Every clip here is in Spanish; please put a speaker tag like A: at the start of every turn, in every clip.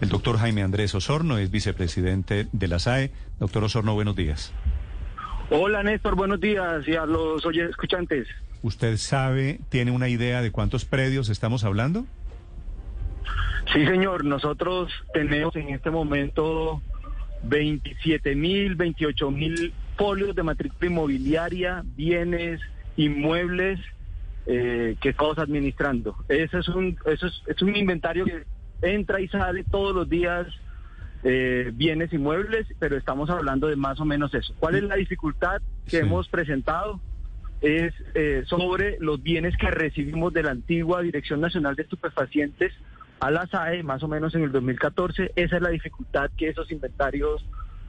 A: El doctor Jaime Andrés Osorno es vicepresidente de la SAE. Doctor Osorno, buenos días.
B: Hola Néstor, buenos días y a los escuchantes.
A: ¿Usted sabe, tiene una idea de cuántos predios estamos hablando?
B: Sí, señor. Nosotros tenemos en este momento 27 mil, 28 mil folios de matrícula inmobiliaria, bienes, inmuebles eh, que estamos administrando. Eso es un, eso es un inventario que entra y sale todos los días eh, bienes inmuebles, pero estamos hablando de más o menos eso. ¿Cuál es la dificultad que hemos presentado? Es eh, sobre los bienes que recibimos de la antigua Dirección Nacional de Estupefacientes a la SAE, más o menos en el 2014. Esa es la dificultad que esos inventarios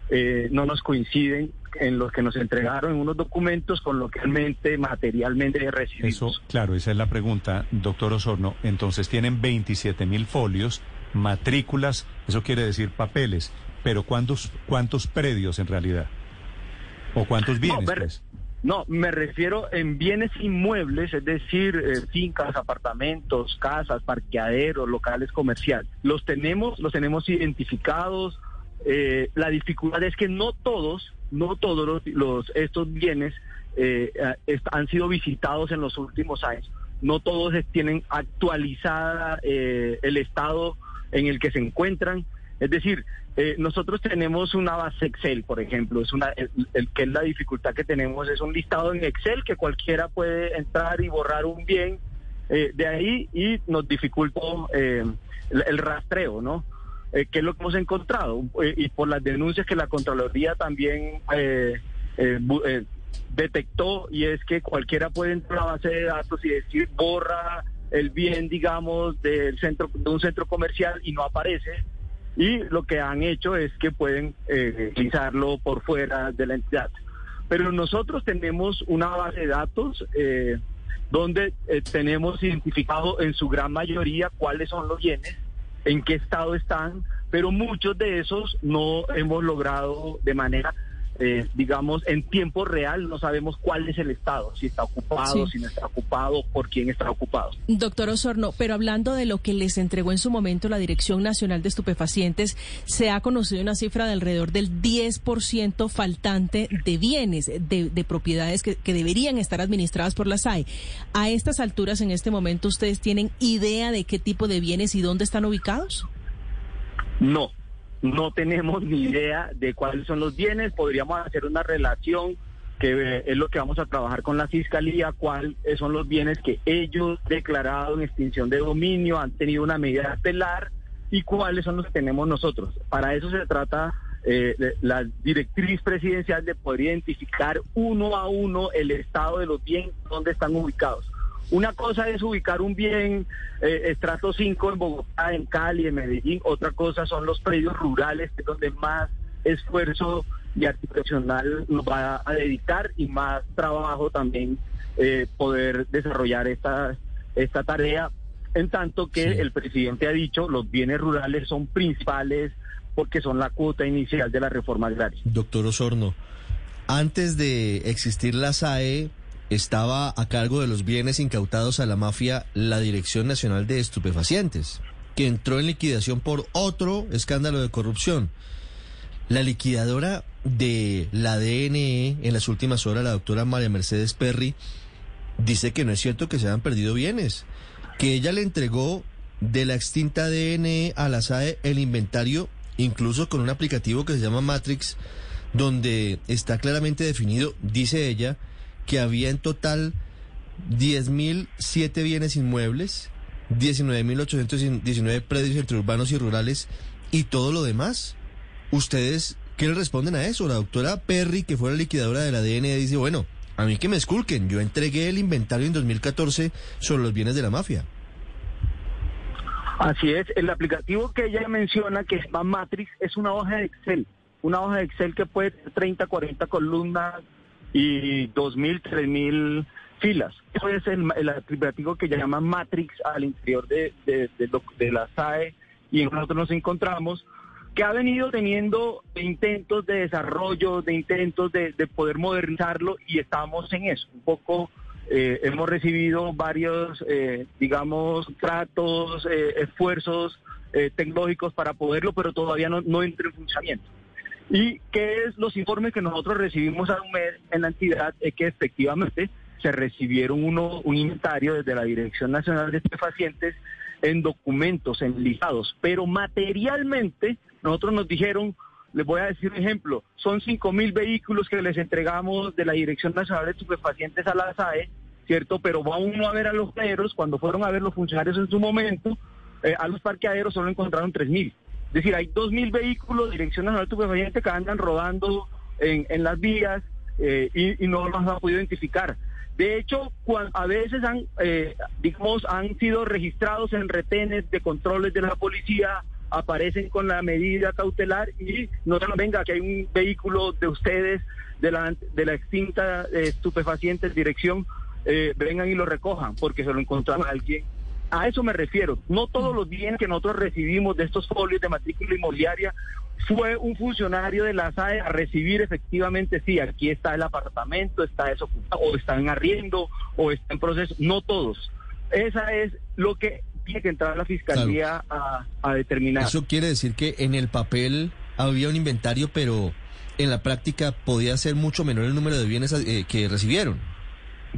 B: eh, no nos coinciden en los que nos entregaron en unos documentos con lo que realmente materialmente recibimos.
A: Eso, claro, esa es la pregunta, doctor Osorno. Entonces tienen 27 mil folios, matrículas, eso quiere decir papeles, pero ¿cuántos, cuántos predios en realidad? ¿O cuántos bienes?
B: No, me,
A: pues?
B: no, me refiero en bienes inmuebles, es decir, eh, fincas, apartamentos, casas, parqueaderos, locales comerciales. Los tenemos, los tenemos identificados, eh, la dificultad es que no todos, no todos los, estos bienes eh, han sido visitados en los últimos años. No todos tienen actualizada eh, el estado en el que se encuentran. Es decir, nosotros tenemos una base Excel, por ejemplo, es una, el, que es la dificultad que tenemos es un listado en Excel que cualquiera puede entrar y borrar un bien de ahí y nos dificulta el rastreo, ¿no? Eh, qué es lo que hemos encontrado eh, y por las denuncias que la Contraloría también eh, eh, detectó y es que cualquiera puede entrar a la base de datos y decir borra el bien, digamos, del centro de un centro comercial y no aparece. Y lo que han hecho es que pueden utilizarlo por fuera de la entidad. Pero nosotros tenemos una base de datos donde tenemos identificado en su gran mayoría cuáles son los bienes en qué estado están, pero muchos de esos no hemos logrado de manera eh, digamos, en tiempo real no sabemos cuál es el estado, si está ocupado, si no está ocupado, por quién está ocupado.
C: Doctor Osorno, pero hablando de lo que les entregó en su momento la Dirección Nacional de Estupefacientes, se ha conocido una cifra de alrededor del 10% faltante de bienes, de, propiedades que, que, deberían estar administradas por la SAE. A estas alturas, en este momento, ¿ustedes tienen idea de qué tipo de bienes y dónde están ubicados?
B: No, no tenemos ni idea de cuáles son los bienes, podríamos hacer una relación que eh, es lo que vamos a trabajar con la fiscalía, cuáles son los bienes que ellos declarado en extinción de dominio han tenido una medida estelar y cuáles son los que tenemos nosotros. Para eso se trata eh, la directriz presidencial de poder identificar uno a uno el estado de los bienes donde están ubicados. Una cosa es ubicar un bien eh, estrato 5 en Bogotá, en Cali, en Medellín. Otra cosa son los predios rurales, que es donde más esfuerzo y articulacional nos va a dedicar y más trabajo también eh, poder desarrollar esta, esta tarea. En tanto que el presidente ha dicho los bienes rurales son principales porque son la cuota inicial de la reforma agraria.
D: Doctor Osorno, antes de existir la SAE, estaba a cargo de los bienes incautados a la mafia la Dirección Nacional de Estupefacientes, que entró en liquidación por otro escándalo de corrupción. La liquidadora de la DNE en las últimas horas, la doctora María Mercedes Perry, dice que no es cierto que se hayan perdido bienes, que ella le entregó de la extinta DNE a la SAE el inventario, incluso con un aplicativo que se llama Matrix, donde está claramente definido, dice ella, que había en total 10.007 bienes inmuebles, 19.819 predios entre urbanos y rurales y todo lo demás. ¿Ustedes qué le responden a eso? La doctora Perry, que fue la liquidadora de la DNE, dice, bueno, a mí que me esculquen, yo entregué el inventario en 2014 sobre los bienes de la mafia.
B: Así es, el aplicativo que ella menciona, que es Matrix, es una hoja de Excel, una hoja de Excel que puede tener 30, 40 columnas, y 2.000, 3.000 filas. Eso es el, el aplicativo que llama Matrix al interior de, de, de, la SAE y nosotros nos encontramos que ha venido teniendo intentos de desarrollo, de intentos de, poder modernizarlo y estamos en eso, un poco eh, hemos recibido varios, eh, digamos, tratos, eh, esfuerzos tecnológicos para poderlo, pero todavía no, no entra en funcionamiento. ¿Y qué es los informes que nosotros recibimos a un mes en la entidad? Es que efectivamente se recibieron uno, un inventario desde la Dirección Nacional de Estupefacientes en documentos enlistados, pero materialmente nosotros nos dijeron, les voy a decir un ejemplo, son cinco mil vehículos que les entregamos de la Dirección Nacional de Estupefacientes a la SAE, ¿cierto? Pero va uno a ver a los perros, cuando fueron a ver los funcionarios en su momento, eh, a los parqueaderos solo encontraron tres mil. Es decir, hay dos mil vehículos de Dirección Nacional de Estupefacientes que andan rodando en, en las vías eh, y, no los han podido identificar. De hecho, a veces han, eh, digamos, han sido registrados en retenes de controles de la policía, aparecen con la medida cautelar y no se nos venga que hay un vehículo de ustedes de la, de la extinta eh, estupefacientes dirección, eh, vengan y lo recojan porque se lo encontraron alguien. A eso me refiero. No todos los bienes que nosotros recibimos de estos folios de matrícula inmobiliaria fue un funcionario de la SAE a recibir efectivamente, sí, aquí está el apartamento, está desocupado, o está en arriendo, o está en proceso. No todos. Esa es lo que tiene que entrar la fiscalía a, determinar.
D: Eso quiere decir que en el papel había un inventario, pero en la práctica podía ser mucho menor el número de bienes eh, que recibieron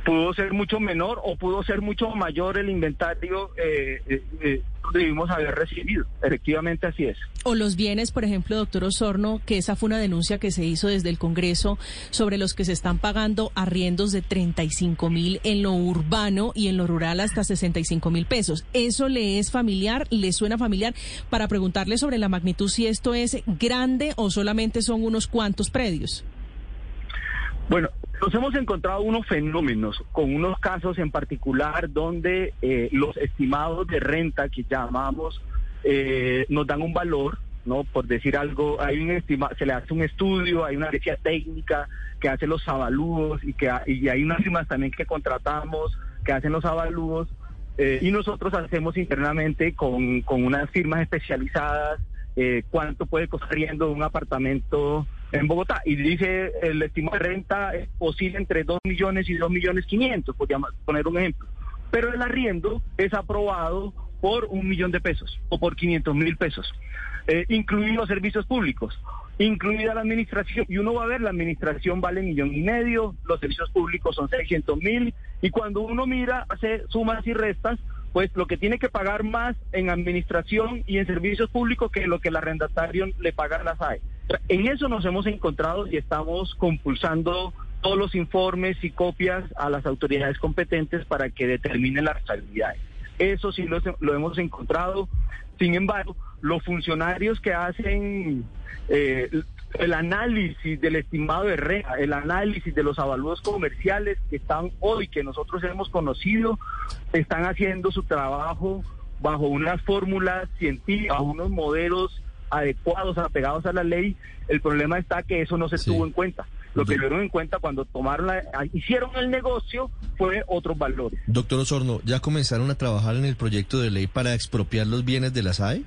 B: pudo ser mucho menor o pudo ser mucho mayor el inventario eh, eh, eh, debimos haber recibido. Efectivamente así es.
C: O los bienes, por ejemplo, doctor Osorno, que esa fue una denuncia que se hizo desde el Congreso sobre los que se están pagando arriendos de 35 mil en lo urbano y en lo rural hasta 65 mil pesos. ¿Eso le es familiar? ¿Le suena familiar? Para preguntarle sobre la magnitud, si esto es grande o solamente son unos cuantos predios.
B: Bueno, nos hemos encontrado unos fenómenos, con unos casos en particular donde eh, los estimados de renta que llamamos eh, nos dan un valor, ¿no? Por decir algo, hay un estima, se le hace un estudio, hay una agencia técnica que hace los avalúos y que y hay unas firmas también que contratamos que hacen los avalúos eh, y nosotros hacemos internamente con, con unas firmas especializadas cuánto puede costar riendo un apartamento en Bogotá. Y dice el estimado de renta posible entre 2 millones y 2 millones 500, por poner un ejemplo. Pero el arriendo es aprobado por un millón de pesos o por 500 mil pesos, eh, incluidos los servicios públicos, incluida la administración. Y uno va a ver, la administración vale millón y medio, los servicios públicos son 600 mil, y cuando uno mira, hace sumas y restas, pues lo que tiene que pagar más en administración y en servicios públicos que lo que el arrendatario le paga a la SAE. En eso nos hemos encontrado y estamos compulsando todos los informes y copias a las autoridades competentes para que determinen las responsabilidades. Eso sí lo, hemos encontrado. Sin embargo, los funcionarios que hacen eh, el análisis del estimado de REA, el análisis de los avalúos comerciales que están hoy, que nosotros hemos conocido, están haciendo su trabajo bajo unas fórmulas científicas, unos modelos adecuados, apegados a la ley. El problema está que eso no se tuvo en cuenta. Lo que tuvieron en cuenta cuando tomaron la, hicieron el negocio fue otros valores.
D: Doctor Osorno, ¿ya comenzaron a trabajar en el proyecto de ley para expropiar los bienes de la SAE?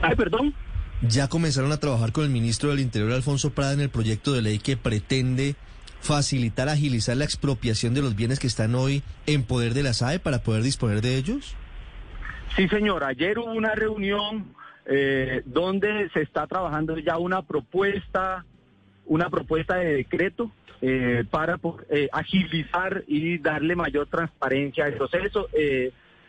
B: Ay, perdón.
D: ¿Ya comenzaron a trabajar con el ministro del Interior, Alfonso Prada, en el proyecto de ley que pretende facilitar, agilizar la expropiación de los bienes que están hoy en poder de la SAE para poder disponer de ellos?
B: Sí, señor. Ayer hubo una reunión eh, donde se está trabajando ya una propuesta, una propuesta de decreto eh, para eh, agilizar y darle mayor transparencia al proceso.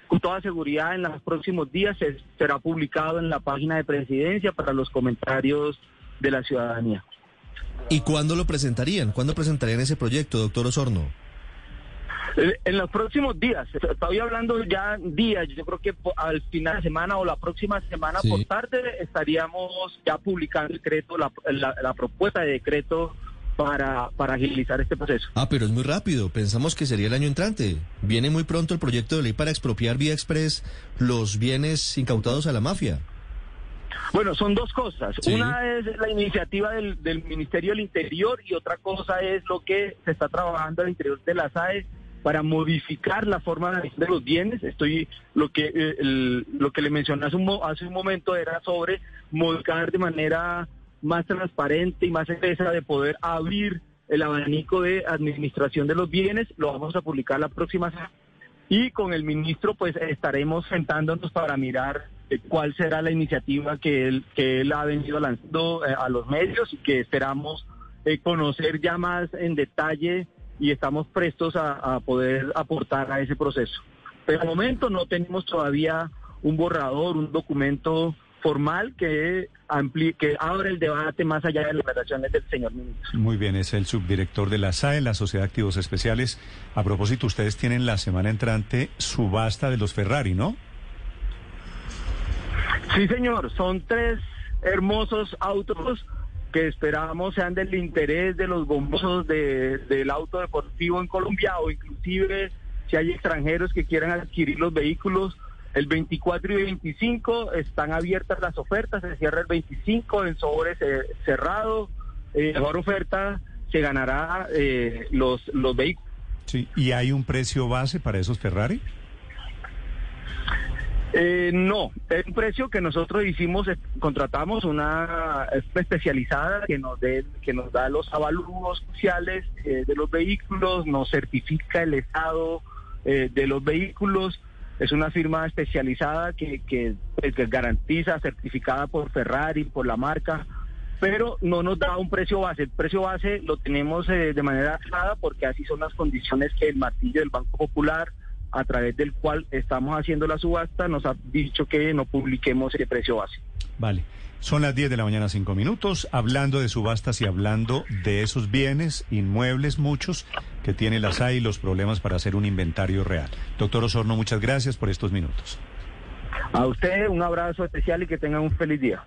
B: con toda seguridad, en los próximos días será publicado en la página de presidencia para los comentarios de la ciudadanía.
D: ¿Y cuándo lo presentarían? ¿Cuándo presentarían ese proyecto, doctor Osorno?
B: En los próximos días, estoy hablando ya días, yo creo que al final de semana o la próxima semana por tarde estaríamos ya publicando el decreto, la, propuesta de decreto para, para agilizar este proceso.
D: Ah, pero es muy rápido, pensamos que sería el año entrante. Viene muy pronto el proyecto de ley para expropiar vía express los bienes incautados a la mafia.
B: Bueno, son dos cosas. Una es la iniciativa del, del, Ministerio del Interior y otra cosa es lo que se está trabajando al interior de la SAE para modificar la forma de los bienes. Estoy lo que eh, lo que le mencioné hace un, hace un momento era sobre modificar de manera más transparente y más expresa de poder abrir el abanico de administración de los bienes, lo vamos a publicar la próxima semana. Y con el ministro pues estaremos sentándonos para mirar eh, cuál será la iniciativa que él, que él ha venido lanzando eh, a los medios y que esperamos conocer ya más en detalle y estamos prestos a, a poder aportar a ese proceso. Pero de momento no tenemos todavía un borrador, un documento formal que, ampli que abre el debate más allá de las declaraciones del señor ministro.
A: Muy bien, es el subdirector de la SAE, la Sociedad de Activos Especiales. A propósito, ustedes tienen la semana entrante subasta de los Ferrari, ¿no?
B: Sí, señor, son tres hermosos autos que esperamos sean del interés de los bombosos de, del auto deportivo en Colombia o inclusive si hay extranjeros que quieran adquirir los vehículos el 24 y 25 están abiertas las ofertas, se cierra el 25 en sobre cerrado. Eh, mejor oferta se ganará eh, los, los vehículos.
A: Sí, ¿y hay un precio base para esos Ferrari?
B: Eh, no, es un precio que nosotros hicimos, eh, contratamos una especializada que nos dé, que nos da los avalúos sociales eh, de los vehículos, nos certifica el estado de los vehículos es una firma especializada que, pues, que, garantiza, certificada por Ferrari, por la marca, pero no nos da un precio base. El precio base lo tenemos eh, de manera clara porque así son las condiciones que el martillo del Banco Popular, a través del cual estamos haciendo la subasta, nos ha dicho que no publiquemos ese precio base.
A: Vale. Son las 10 de la mañana, 5 minutos, hablando de subastas y hablando de esos bienes inmuebles, muchos, que tiene la SAI y los problemas para hacer un inventario real. Doctor Osorno, muchas gracias por estos minutos.
B: A usted un abrazo especial y que tengan un feliz día.